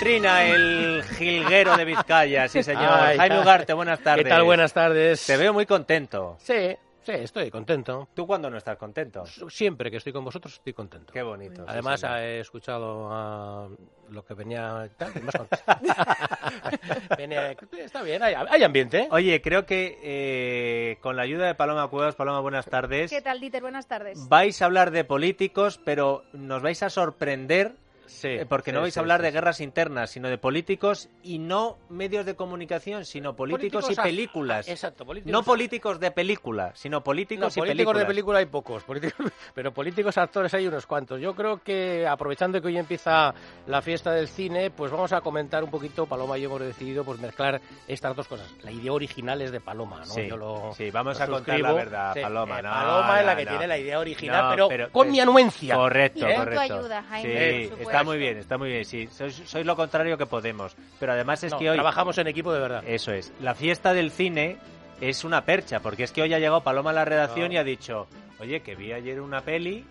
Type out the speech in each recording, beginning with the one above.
trina el jilguero de Vizcaya, sí señor. Ay, Jaime ay. Ugarte, buenas tardes. ¿Qué tal? Buenas tardes. Te veo muy contento. Sí, sí, estoy contento. ¿Tú cuándo no estás contento? Siempre que estoy con vosotros estoy contento. Qué bonito. Además, he escuchado ah, lo que venía... más Está bien, hay, hay ambiente. ¿eh? Oye, creo que eh, con la ayuda de Paloma Cuevas, Paloma, buenas tardes. ¿Qué tal, Dieter? Buenas tardes. Vais a hablar de políticos, pero nos vais a sorprender Sí, eh, porque sí, no vais sí, a hablar sí, de sí. guerras internas, sino de políticos y no medios de comunicación, sino políticos, y a- películas. Exacto, políticos. No políticos de película, sino No, políticos y políticos de película hay pocos, políticos- pero políticos actores hay unos cuantos. Yo creo que aprovechando que hoy empieza la fiesta del cine, pues vamos a comentar un poquito, Paloma y yo hemos decidido pues mezclar estas dos cosas. La idea original es de Paloma, ¿no? Sí, Yo lo- sí, vamos lo a contar suscribo. la verdad, Sí, Paloma. eh, no, Paloma es la no, que no. tiene la idea original, No, pero, pero- con eh, mi anuencia. Correcto, Y con tu correcto. ayuda, Jaime, sí, por está muy bien, está muy bien. Sí, sois, sois lo contrario que Podemos. Pero además es No, que hoy... trabajamos en equipo de verdad. Eso es. La fiesta del cine es una percha, porque es que hoy ha llegado Paloma a la redacción No. y ha dicho, oye, que vi ayer una peli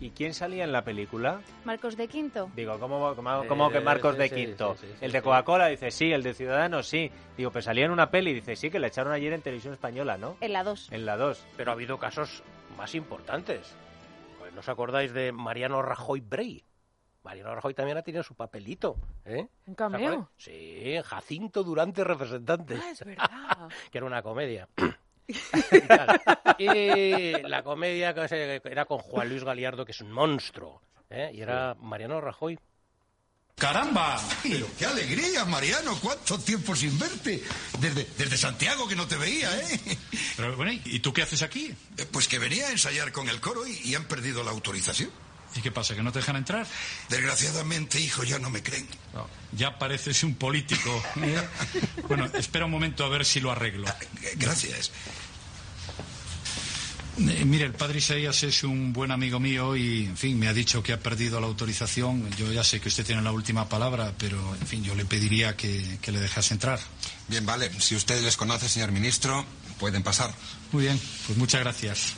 y ¿quién salía en la película? Marcos de Quinto. Digo, ¿cómo, cómo, cómo que Marcos sí, de Quinto? sí, sí, sí, el de. Coca-Cola dice, sí, el de Ciudadanos, sí. Digo, pues salía en una peli, dice, sí, que la echaron ayer en televisión española, ¿no? En la 2. En la 2. Pero ha habido casos más importantes. Pues, ¿No os acordáis de Mariano Rajoy Brey? Mariano Rajoy también ha tenido su papelito, ¿eh? ¿Un cameo? Sí, Jacinto Durante Representante, Ah, es verdad. que era una comedia. y, la comedia que se- era con Juan Luis Galiardo, que es un monstruo, ¿eh? y era Mariano Rajoy. ¡Caramba! Pero qué alegría, Mariano. ¿Cuánto tiempo sin verte? Desde, desde Santiago que no te veía, ¿eh? Pero bueno, ¿y tú qué haces aquí? Eh, Pues que venía a ensayar con el coro y, y han perdido la autorización. ¿Y qué pasa, que no te dejan entrar? Desgraciadamente, hijo, ya no me creen. Ya pareces un político. ¿eh? Bueno, espera un momento a ver si lo arreglo. Eh, Gracias. Eh, mire, el padre Isaías es un buen amigo mío y, en fin, me ha dicho que ha perdido la autorización. Yo ya sé que usted tiene la última palabra, pero, en fin, yo le pediría que, que le dejase entrar. Bien, vale. Si usted les conoce, señor ministro, pueden pasar. Muy bien, pues muchas gracias.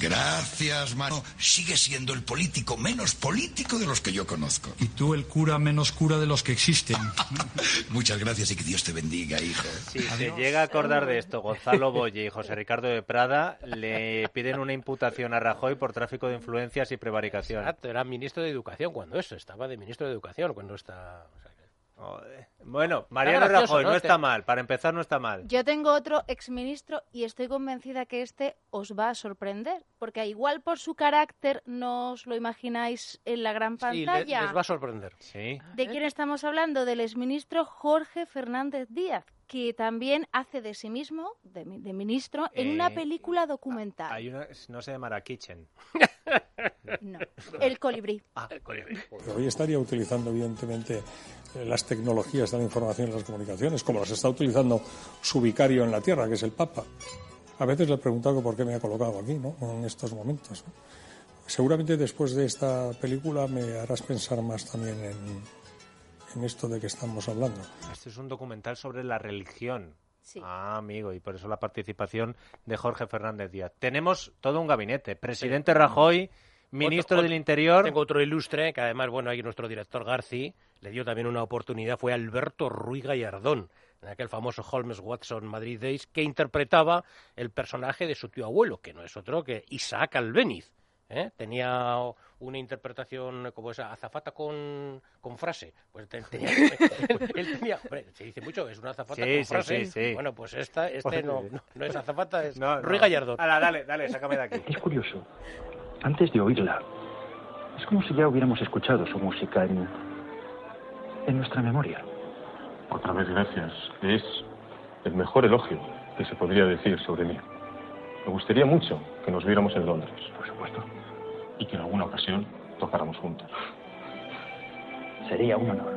Gracias, mano. Sigue siendo el político menos político de los que yo conozco. Y tú el cura menos cura de los que existen. Muchas gracias y que Dios te bendiga, hijo. Si se llega a acordar de esto, Gonzalo Boye y José Ricardo de Prada le piden una imputación a Rajoy por tráfico de influencias y prevaricación. Exacto, era ministro de Educación cuando eso, estaba de ministro de Educación cuando está... Joder. Bueno, Mariano gracioso, Rajoy no, ¿no? está mal, para empezar no está mal. Yo tengo otro exministro y estoy convencida que este os va a sorprender, porque igual por su carácter no os lo imagináis en la gran Sí, pantalla. les va a sorprender. Sí. ¿De quién estamos hablando? Del exministro Jorge Fernández Díaz, que también hace de sí mismo, de, mi- de ministro, en una Eh, película documental. Hay una, no se llamará Kitchen. No, El colibrí. Ah, Pero hoy estaría utilizando, evidentemente, eh, las tecnologías de la información y las comunicaciones, como las está utilizando su vicario en la tierra, que es el Papa. A veces le he preguntado por qué me ha colocado aquí, ¿no? En estos momentos. ¿no? Seguramente después de esta película me harás pensar más también en, en esto de que estamos hablando. Este es un documental sobre la religión. Sí. Ah, amigo, y por eso la participación de Jorge Fernández Díaz. Tenemos todo un gabinete. Presidente Rajoy, ministro Otro- del Interior. Tengo otro ilustre, que además, bueno, ahí nuestro director Garci le dio también una oportunidad, fue Alberto Ruiz Gallardón, en aquel famoso Holmes Watson Madrid Days, que interpretaba el personaje de su tío abuelo, que no es otro que Isaac Albéniz. ¿Eh? Tenía una interpretación como esa azafata con, con frase. Pues te- tenía, él tenía, hombre, se dice mucho, es una azafata Sí, con sí, frase. sí, sí. Bueno, pues esta, este no, no, no es azafata, es No, Ruiz no. Gallardón. Ala, dale, dale, sácame de aquí. Es curioso. Antes de oírla, es como si ya hubiéramos escuchado su música en, en nuestra memoria. Otra vez gracias. Es el mejor elogio que se podría decir sobre mí. Me gustaría mucho que nos viéramos en Londres. Por supuesto. Y que en alguna ocasión tocáramos juntos. Sería un honor.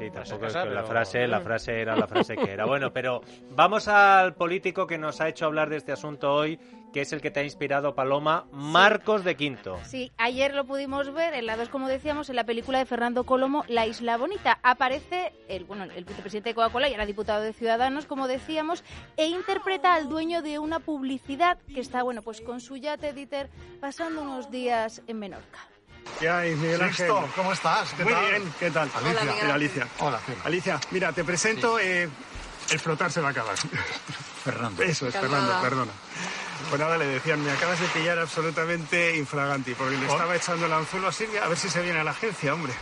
Sí, tampoco es la frase, la frase era la frase que era. Bueno, pero vamos al político que nos ha hecho hablar de este asunto hoy, que es el que te ha inspirado, Paloma, Marcos de Quinto. Sí, ayer lo pudimos ver en la 2, como decíamos, en la película de Fernando Colomo, La Isla Bonita. Aparece el, bueno, el vicepresidente de Coca-Cola y ahora diputado de Ciudadanos, como decíamos, e interpreta al dueño de una publicidad que está, bueno, pues con su yate Dieter pasando unos días en Menorca. ¿Qué hay, Miguel Ángel? Sixto, ¿cómo estás? ¿Qué Muy tal? bien, ¿qué tal? Alicia. Mira, Alicia. Hola. Alicia, mira, te presento, eh, el flotar se va a acabar. Fernando. Eso es, Fernando, perdona. Pues nada, le decían, me acabas de pillar absolutamente infraganti, porque le estaba echando el anzuelo a Silvia a ver si se viene a la agencia, hombre.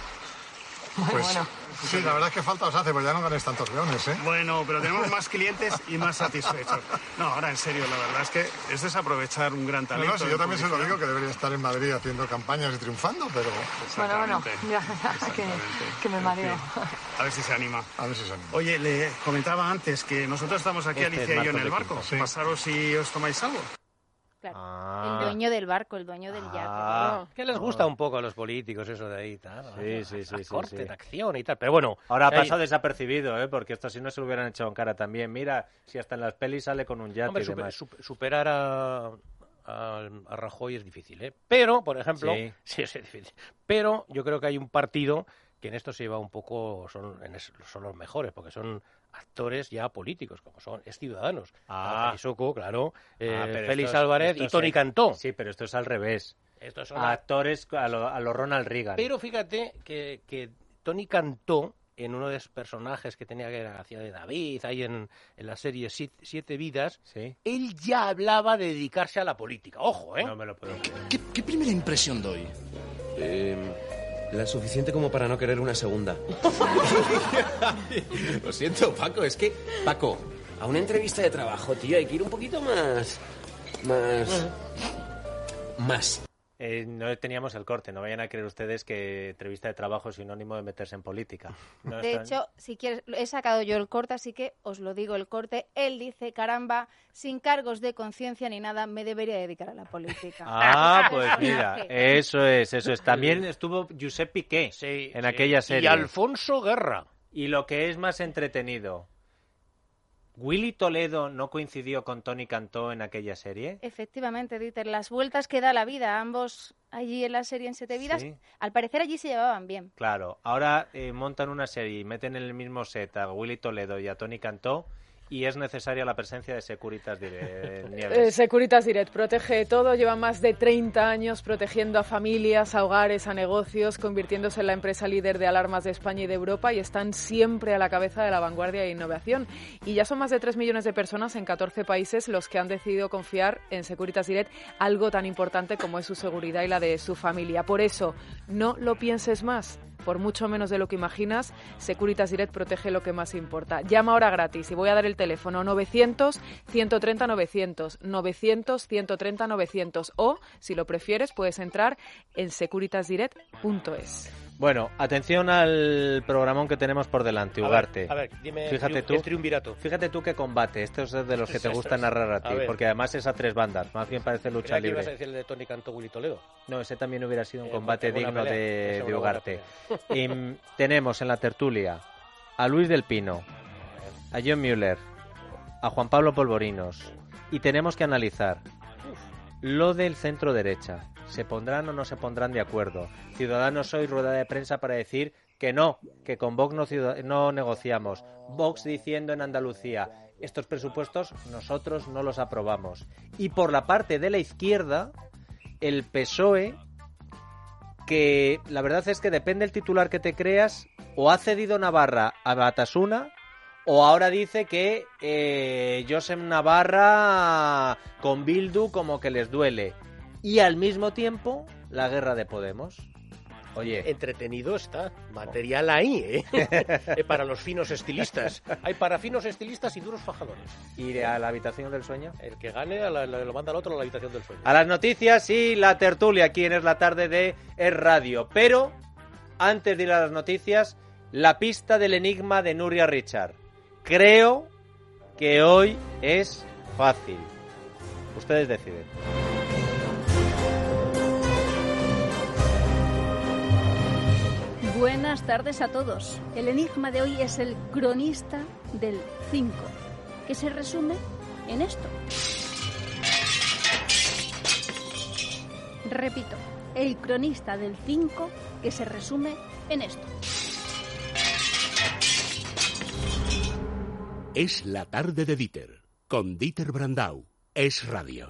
Pues sí, la verdad es que falta os hace, pues ya no ganes tantos leones, ¿eh? Bueno, pero tenemos más clientes y más satisfechos. No, ahora en serio, la verdad es que es desaprovechar un gran talento. no, si yo también se lo digo que debería estar en Madrid haciendo campañas y triunfando, pero Bueno, bueno, ya, ya, que, que me mareo. A ver si se anima. a ver si se anima. Oye, le comentaba antes que nosotros estamos aquí, Este es Alicia y yo, en el barco. Sí. Pasaros si os tomáis algo. Claro. Ah. El dueño del barco, el dueño del yate. Ah. Que les gusta un poco a los políticos eso de ahí, tal. Sí, sí, sí, La sí, corte sí. de acción y tal. Pero bueno, Ahora ha ahí- pasado desapercibido, ¿eh? porque esto si no se lo hubieran echado en cara también. Mira, si hasta en las pelis sale con un yate hombre, y super- demás. sup- superar a, a, a Rajoy es difícil, ¿eh? Pero, por ejemplo, Sí. sí. es difícil. Pero yo creo que hay un partido que en esto se lleva un poco, son, en es- son los mejores, porque son actores ya políticos, como son, es Ciudadanos. Ah. Isoko, claro, eh, Ah, pero Félix esto Álvarez esto y es- Tony Cantó. Sí, pero esto es al revés. Estos son Actores a lo, a lo Ronald Reagan. Pero fíjate que, que Tony Cantó, en uno de los personajes que tenía que era hacía de David, ahí en, en la serie Siete, Vidas, Sí. él ya hablaba de dedicarse a la política. Ojo, ¿eh? No me lo puedo creer. ¿Qué, qué primera impresión doy? La suficiente como para no querer una segunda. Lo siento, Paco, es que... Paco, a una entrevista de trabajo, tío, hay que ir un poquito más... Más... Más. Eh, no teníamos el corte, no vayan a creer ustedes que entrevista de trabajo es sinónimo de meterse en política. No De están- hecho, si quieres, he sacado yo el corte, así que os lo digo el corte. Él dice, caramba, sin cargos de conciencia ni nada, me debería dedicar a la política. Ah, pues mira, eso es, eso es. También estuvo Josep Piqué Sí, en sí. aquella serie. Y Alfonso Guerra. Y lo que es más entretenido, ¿Willy Toledo no coincidió con Tony Cantó en aquella serie? Efectivamente, Dieter, las vueltas que da la vida, ambos allí en la serie en Siete Vidas, Sí. al parecer allí se llevaban bien. Claro, ahora eh, montan una serie y meten en el mismo set a Willy Toledo y a Tony Cantó y es necesaria la presencia de Securitas Direct. Nieves. Eh, Securitas Direct protege todo, lleva más de 30 años protegiendo a familias, a hogares, a negocios, convirtiéndose en la empresa líder de alarmas de España y de Europa y están siempre a la cabeza de la vanguardia e innovación. Y ya son más de 3 millones de personas en 14 países los que han decidido confiar en Securitas Direct algo tan importante como es su seguridad y la de su familia. Por eso, no lo pienses más. Por mucho menos de lo que imaginas, Securitas Direct protege lo que más importa. Llama ahora gratis y voy a dar el teléfono 900 130 900 900 130 900 o si lo prefieres puedes entrar en securitasdirect.es. Bueno, atención al programón que tenemos por delante, A ver, Ugarte. a ver, dime fíjate tú, el triunvirato. Fíjate tú qué combate. Esto es de los que te gusta narrar a ti, porque además es a tres bandas. Más bien parece lucha Creía que libre. ibas a decir el de Tony Willy Toledo. No, ese también hubiera sido un Eh, combate digno pelea. de, de Ugarte. Y, tenemos en la tertulia a Luis del Pino, a John Mueller, a Juan Pablo Polvorinos. Y tenemos que analizar lo del centro derecha. ¿Se pondrán o no se pondrán de acuerdo? Ciudadanos hoy rueda de prensa para decir que no, que con Vox no, negociamos. Vox diciendo en Andalucía, estos presupuestos nosotros no los aprobamos. Y por la parte de la izquierda, el PSOE, que la verdad es que depende del titular que te creas, o ha cedido Navarra a Batasuna, o ahora dice que eh, Navarra con Bildu como que les duele. Y al mismo tiempo, la guerra de Podemos. Oye, Entretenido está. Material ahí, ¿eh? Eh, para los finos estilistas. Hay para finos estilistas y duros fajadores. ¿ir a la habitación del sueño? El que gane a la- la- lo manda al otro a la habitación del sueño. A las noticias y la tertulia aquí en Es la Tarde de Es Radio. Pero, antes de ir a las noticias, la pista del enigma de Nuria Richard. Creo que hoy es fácil. Ustedes deciden. Buenas tardes a todos. El enigma de hoy es el cronista del 5, que se resume en esto. Repito, el cronista del 5, que se resume en esto. Es la tarde de Dieter, con Dieter Brandau. Es radio.